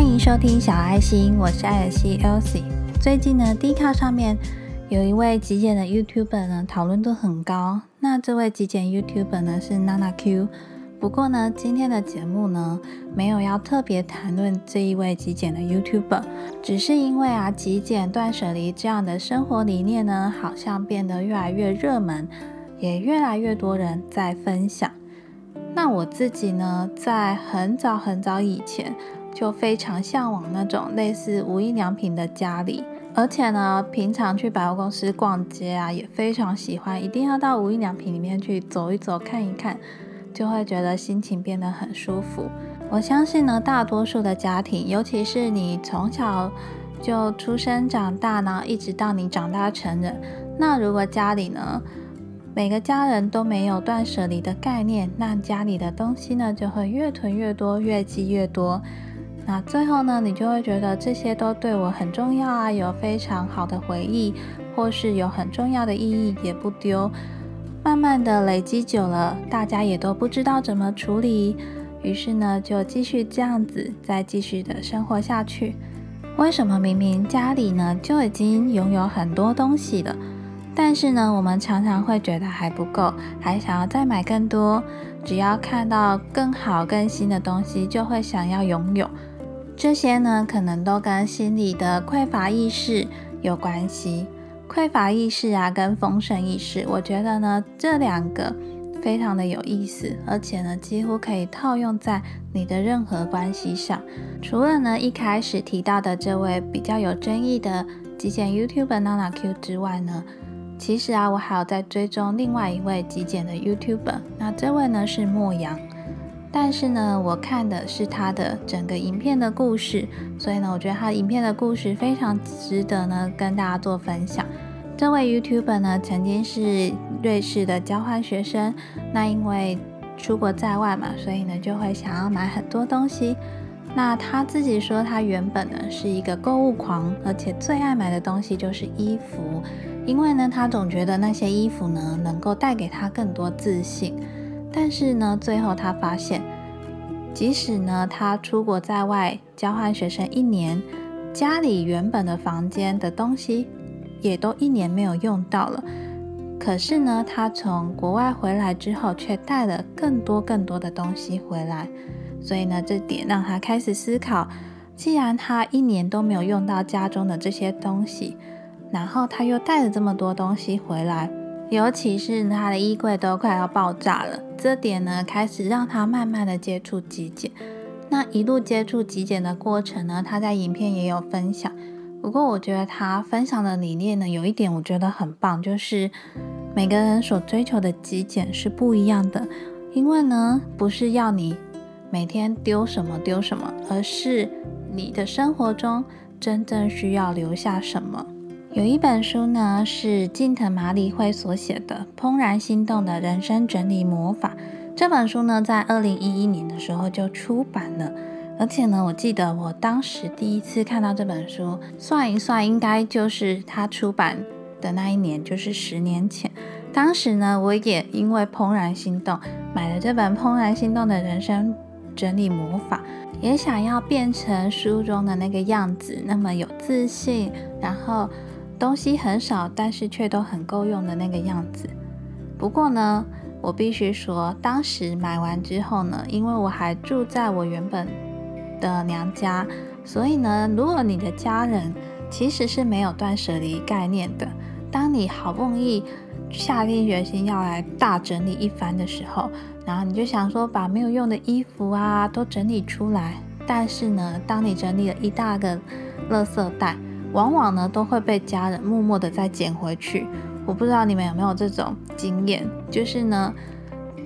欢迎收听小爱心，我是艾尔西 Elsie。最近呢 d 卡上面有一位极简的 YouTuber 呢，讨论度很高。那这位极简 YouTuber 呢是 Nana Q。不过呢，今天的节目呢，没有要特别谈论这一位极简的 YouTuber，只是因为啊，极简断舍离这样的生活理念呢，好像变得越来越热门，也越来越多人在分享。那我自己呢，在很早很早以前就非常向往那种类似无印良品的家里，而且呢，平常去百货公司逛街啊，也非常喜欢，一定要到无印良品里面去走一走，看一看。就会觉得心情变得很舒服。我相信呢，大多数的家庭，尤其是你从小就出生长大呢，一直到你长大成人，那如果家里呢，每个家人都没有断舍离的概念，那家里的东西呢，就会越囤越多，越积越多。那最后呢，你就会觉得这些都对我很重要啊，有非常好的回忆，或是有很重要的意义，也不丢。慢慢的累积久了，大家也都不知道怎么处理，于是呢，就继续这样子，再继续的生活下去。为什么明明家里呢就已经拥有很多东西了，但是呢，我们常常会觉得还不够，还想要再买更多？只要看到更好、更新的东西，就会想要拥有。这些呢，可能都跟心理的匮乏意识有关系。匮乏意识啊，跟丰盛意识，我觉得呢，这两个非常的有意思，而且呢，几乎可以套用在你的任何关系上。除了呢一开始提到的这位比较有争议的极简 YouTube Nana Q 之外呢，其实啊，我还有在追踪另外一位极简的 YouTuber，那这位呢是莫阳，但是呢，我看的是他的整个影片的故事，所以呢，我觉得他影片的故事非常值得呢跟大家做分享。这位 YouTuber 呢，曾经是瑞士的交换学生。那因为出国在外嘛，所以呢就会想要买很多东西。那他自己说，他原本呢是一个购物狂，而且最爱买的东西就是衣服，因为呢他总觉得那些衣服呢能够带给他更多自信。但是呢，最后他发现，即使呢他出国在外交换学生一年，家里原本的房间的东西。也都一年没有用到了，可是呢，他从国外回来之后，却带了更多更多的东西回来，所以呢，这点让他开始思考：既然他一年都没有用到家中的这些东西，然后他又带了这么多东西回来，尤其是他的衣柜都快要爆炸了，这点呢，开始让他慢慢的接触极简。那一路接触极简的过程呢，他在影片也有分享。不过，我觉得他分享的理念呢，有一点我觉得很棒，就是每个人所追求的极简是不一样的。因为呢，不是要你每天丢什么丢什么，而是你的生活中真正需要留下什么。有一本书呢，是近藤麻里惠所写的《怦然心动的人生整理魔法》。这本书呢，在二零一一年的时候就出版了。而且呢，我记得我当时第一次看到这本书，算一算，应该就是它出版的那一年，就是十年前。当时呢，我也因为怦然心动，买了这本《怦然心动的人生整理魔法》，也想要变成书中的那个样子，那么有自信，然后东西很少，但是却都很够用的那个样子。不过呢，我必须说，当时买完之后呢，因为我还住在我原本。的娘家，所以呢，如果你的家人其实是没有断舍离概念的，当你好不容易下定决心要来大整理一番的时候，然后你就想说把没有用的衣服啊都整理出来，但是呢，当你整理了一大个垃圾袋，往往呢都会被家人默默的再捡回去。我不知道你们有没有这种经验，就是呢，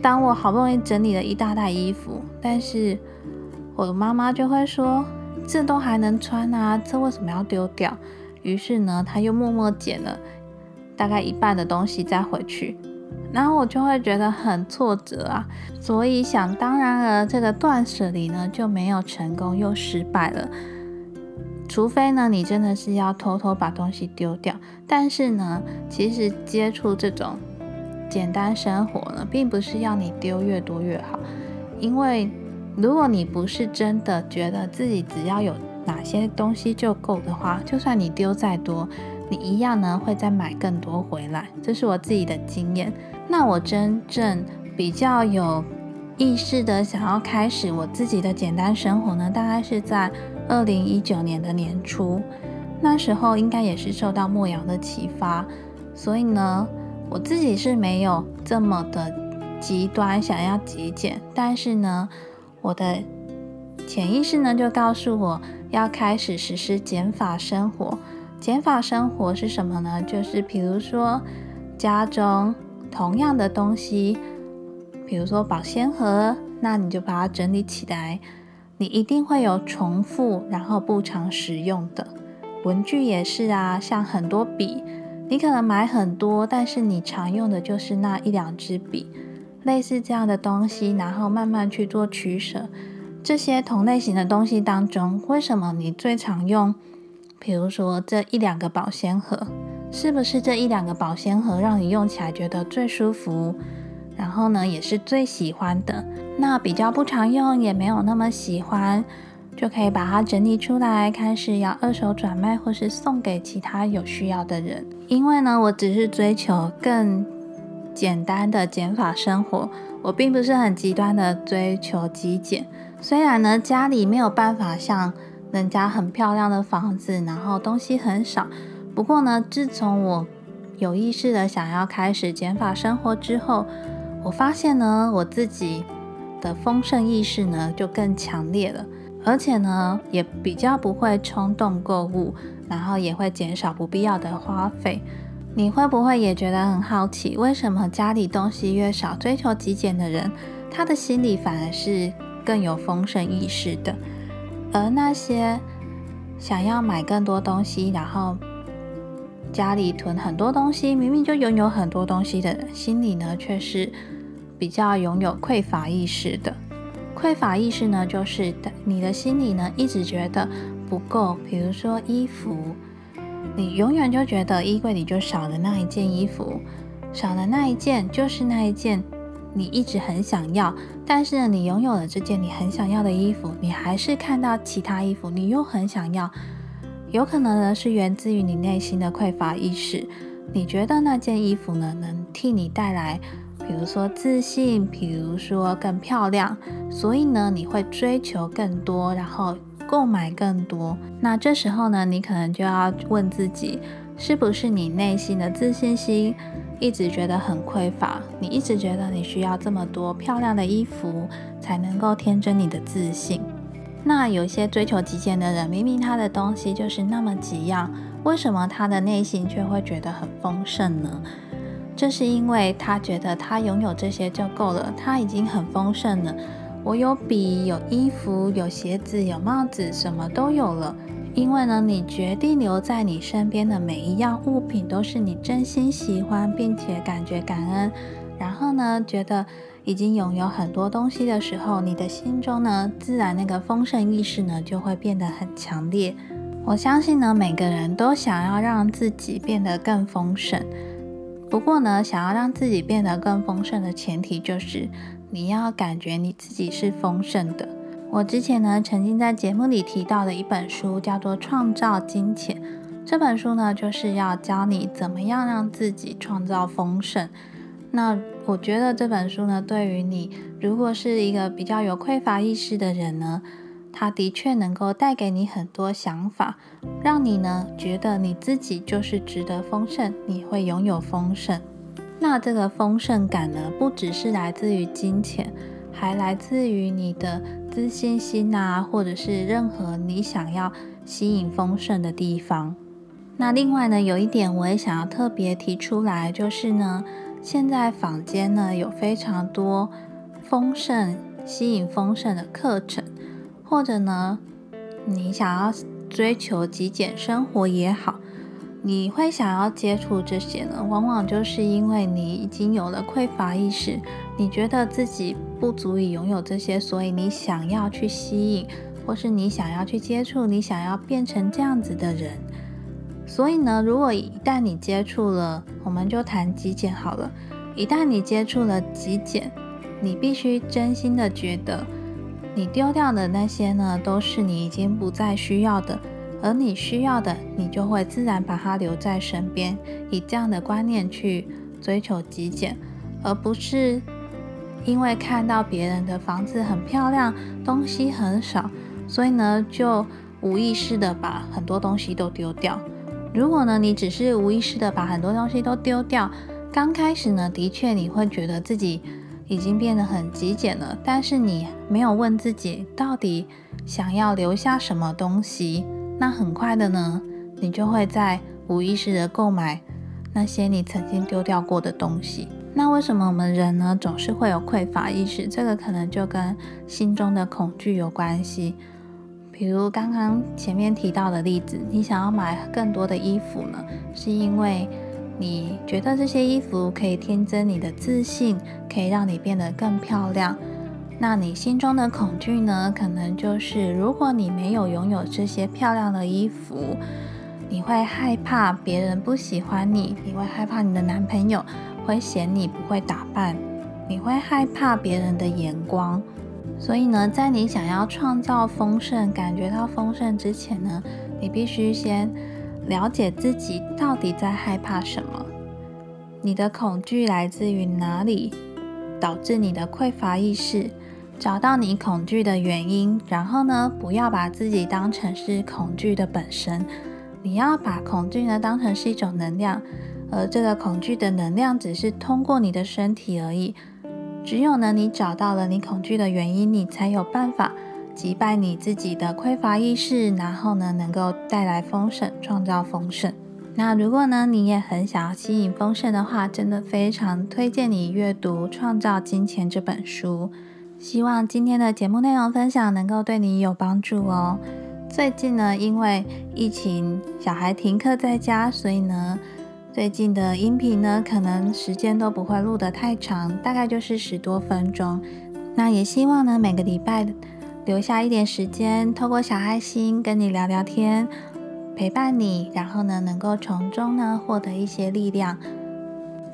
当我好不容易整理了一大袋衣服，但是我的妈妈就会说：“这都还能穿啊，这为什么要丢掉？”于是呢，她又默默捡了大概一半的东西再回去，然后我就会觉得很挫折啊。所以想当然了，这个断舍离呢就没有成功，又失败了。除非呢，你真的是要偷偷把东西丢掉。但是呢，其实接触这种简单生活呢，并不是要你丢越多越好，因为。如果你不是真的觉得自己只要有哪些东西就够的话，就算你丢再多，你一样呢会再买更多回来。这是我自己的经验。那我真正比较有意识的想要开始我自己的简单生活呢，大概是在二零一九年的年初。那时候应该也是受到莫阳的启发，所以呢，我自己是没有这么的极端想要极简，但是呢。我的潜意识呢，就告诉我要开始实施减法生活。减法生活是什么呢？就是比如说家中同样的东西，比如说保鲜盒，那你就把它整理起来。你一定会有重复，然后不常使用的文具也是啊，像很多笔，你可能买很多，但是你常用的就是那一两支笔。类似这样的东西，然后慢慢去做取舍。这些同类型的东西当中，为什么你最常用？比如说这一两个保鲜盒，是不是这一两个保鲜盒让你用起来觉得最舒服？然后呢，也是最喜欢的。那比较不常用，也没有那么喜欢，就可以把它整理出来，开始要二手转卖，或是送给其他有需要的人。因为呢，我只是追求更。简单的减法生活，我并不是很极端的追求极简。虽然呢，家里没有办法像人家很漂亮的房子，然后东西很少。不过呢，自从我有意识的想要开始减法生活之后，我发现呢，我自己的丰盛意识呢就更强烈了，而且呢，也比较不会冲动购物，然后也会减少不必要的花费。你会不会也觉得很好奇，为什么家里东西越少，追求极简的人，他的心里反而是更有丰盛意识的？而那些想要买更多东西，然后家里囤很多东西，明明就拥有很多东西的人，心里呢却是比较拥有匮乏意识的。匮乏意识呢，就是你的心里呢一直觉得不够，比如说衣服。你永远就觉得衣柜里就少了那一件衣服，少了那一件就是那一件你一直很想要，但是，你拥有了这件你很想要的衣服，你还是看到其他衣服你又很想要，有可能呢是源自于你内心的匮乏意识，你觉得那件衣服呢能替你带来，比如说自信，比如说更漂亮，所以呢你会追求更多，然后。购买更多，那这时候呢，你可能就要问自己，是不是你内心的自信心一直觉得很匮乏？你一直觉得你需要这么多漂亮的衣服才能够添增你的自信？那有些追求极简的人，明明他的东西就是那么几样，为什么他的内心却会觉得很丰盛呢？这是因为他觉得他拥有这些就够了，他已经很丰盛了。我有笔，有衣服，有鞋子，有帽子，什么都有了。因为呢，你决定留在你身边的每一样物品都是你真心喜欢，并且感觉感恩。然后呢，觉得已经拥有很多东西的时候，你的心中呢，自然那个丰盛意识呢，就会变得很强烈。我相信呢，每个人都想要让自己变得更丰盛。不过呢，想要让自己变得更丰盛的前提就是。你要感觉你自己是丰盛的。我之前呢，曾经在节目里提到的一本书叫做《创造金钱》。这本书呢，就是要教你怎么样让自己创造丰盛。那我觉得这本书呢，对于你如果是一个比较有匮乏意识的人呢，它的确能够带给你很多想法，让你呢觉得你自己就是值得丰盛，你会拥有丰盛。那这个丰盛感呢，不只是来自于金钱，还来自于你的自信心啊，或者是任何你想要吸引丰盛的地方。那另外呢，有一点我也想要特别提出来，就是呢，现在坊间呢有非常多丰盛、吸引丰盛的课程，或者呢，你想要追求极简生活也好。你会想要接触这些呢？往往就是因为你已经有了匮乏意识，你觉得自己不足以拥有这些，所以你想要去吸引，或是你想要去接触，你想要变成这样子的人。所以呢，如果一旦你接触了，我们就谈极简好了。一旦你接触了极简，你必须真心的觉得你丢掉的那些呢，都是你已经不再需要的，而你需要的，你就会自然把它留在身边。以这样的观念去追求极简，而不是因为看到别人的房子很漂亮，东西很少，所以呢就无意识的把很多东西都丢掉。如果呢你只是无意识的把很多东西都丢掉，刚开始呢的确你会觉得自己。已经变得很极简了，但是你没有问自己到底想要留下什么东西，那很快的呢，你就会在无意识的购买那些你曾经丢掉过的东西。那为什么我们人呢总是会有匮乏意识？这个可能就跟心中的恐惧有关系。比如刚刚前面提到的例子，你想要买更多的衣服呢，是因为。你觉得这些衣服可以添增你的自信，可以让你变得更漂亮。那你心中的恐惧呢？可能就是如果你没有拥有这些漂亮的衣服，你会害怕别人不喜欢你，你会害怕你的男朋友会嫌你不会打扮，你会害怕别人的眼光。所以呢，在你想要创造丰盛、感觉到丰盛之前呢，你必须先。了解自己到底在害怕什么，你的恐惧来自于哪里，导致你的匮乏意识。找到你恐惧的原因，然后呢，不要把自己当成是恐惧的本身，你要把恐惧呢当成是一种能量，而这个恐惧的能量只是通过你的身体而已。只有呢，你找到了你恐惧的原因，你才有办法。击败你自己的匮乏意识，然后呢，能够带来丰盛，创造丰盛。那如果呢，你也很想要吸引丰盛的话，真的非常推荐你阅读《创造金钱》这本书。希望今天的节目内容分享能够对你有帮助哦。最近呢，因为疫情，小孩停课在家，所以呢，最近的音频呢，可能时间都不会录得太长，大概就是十多分钟。那也希望呢，每个礼拜。留下一点时间，透过小爱心跟你聊聊天，陪伴你，然后呢，能够从中呢获得一些力量。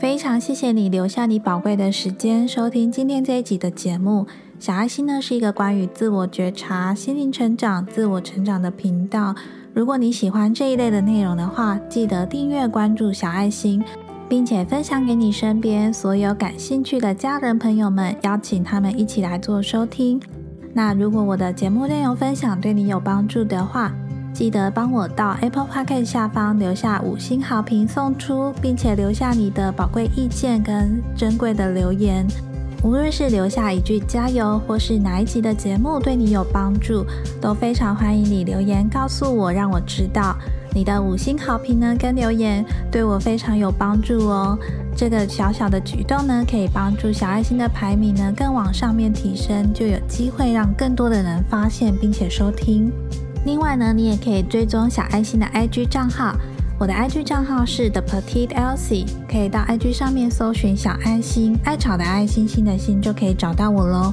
非常谢谢你留下你宝贵的时间收听今天这一集的节目。小爱心呢是一个关于自我觉察、心灵成长、自我成长的频道。如果你喜欢这一类的内容的话，记得订阅关注小爱心，并且分享给你身边所有感兴趣的家人朋友们，邀请他们一起来做收听。那如果我的节目内容分享对你有帮助的话，记得帮我到 Apple Podcast 下方留下五星好评送出，并且留下你的宝贵意见跟珍贵的留言。无论是留下一句加油，或是哪一集的节目对你有帮助，都非常欢迎你留言告诉我，让我知道。你的五星好评呢，跟留言对我非常有帮助哦。这个小小的举动呢，可以帮助小爱心的排名呢更往上面提升，就有机会让更多的人发现并且收听。另外呢，你也可以追踪小爱心的 IG 账号，我的 IG 账号是 The Petite Elsie，可以到 IG 上面搜寻小爱心，爱草的爱心心的心就可以找到我喽。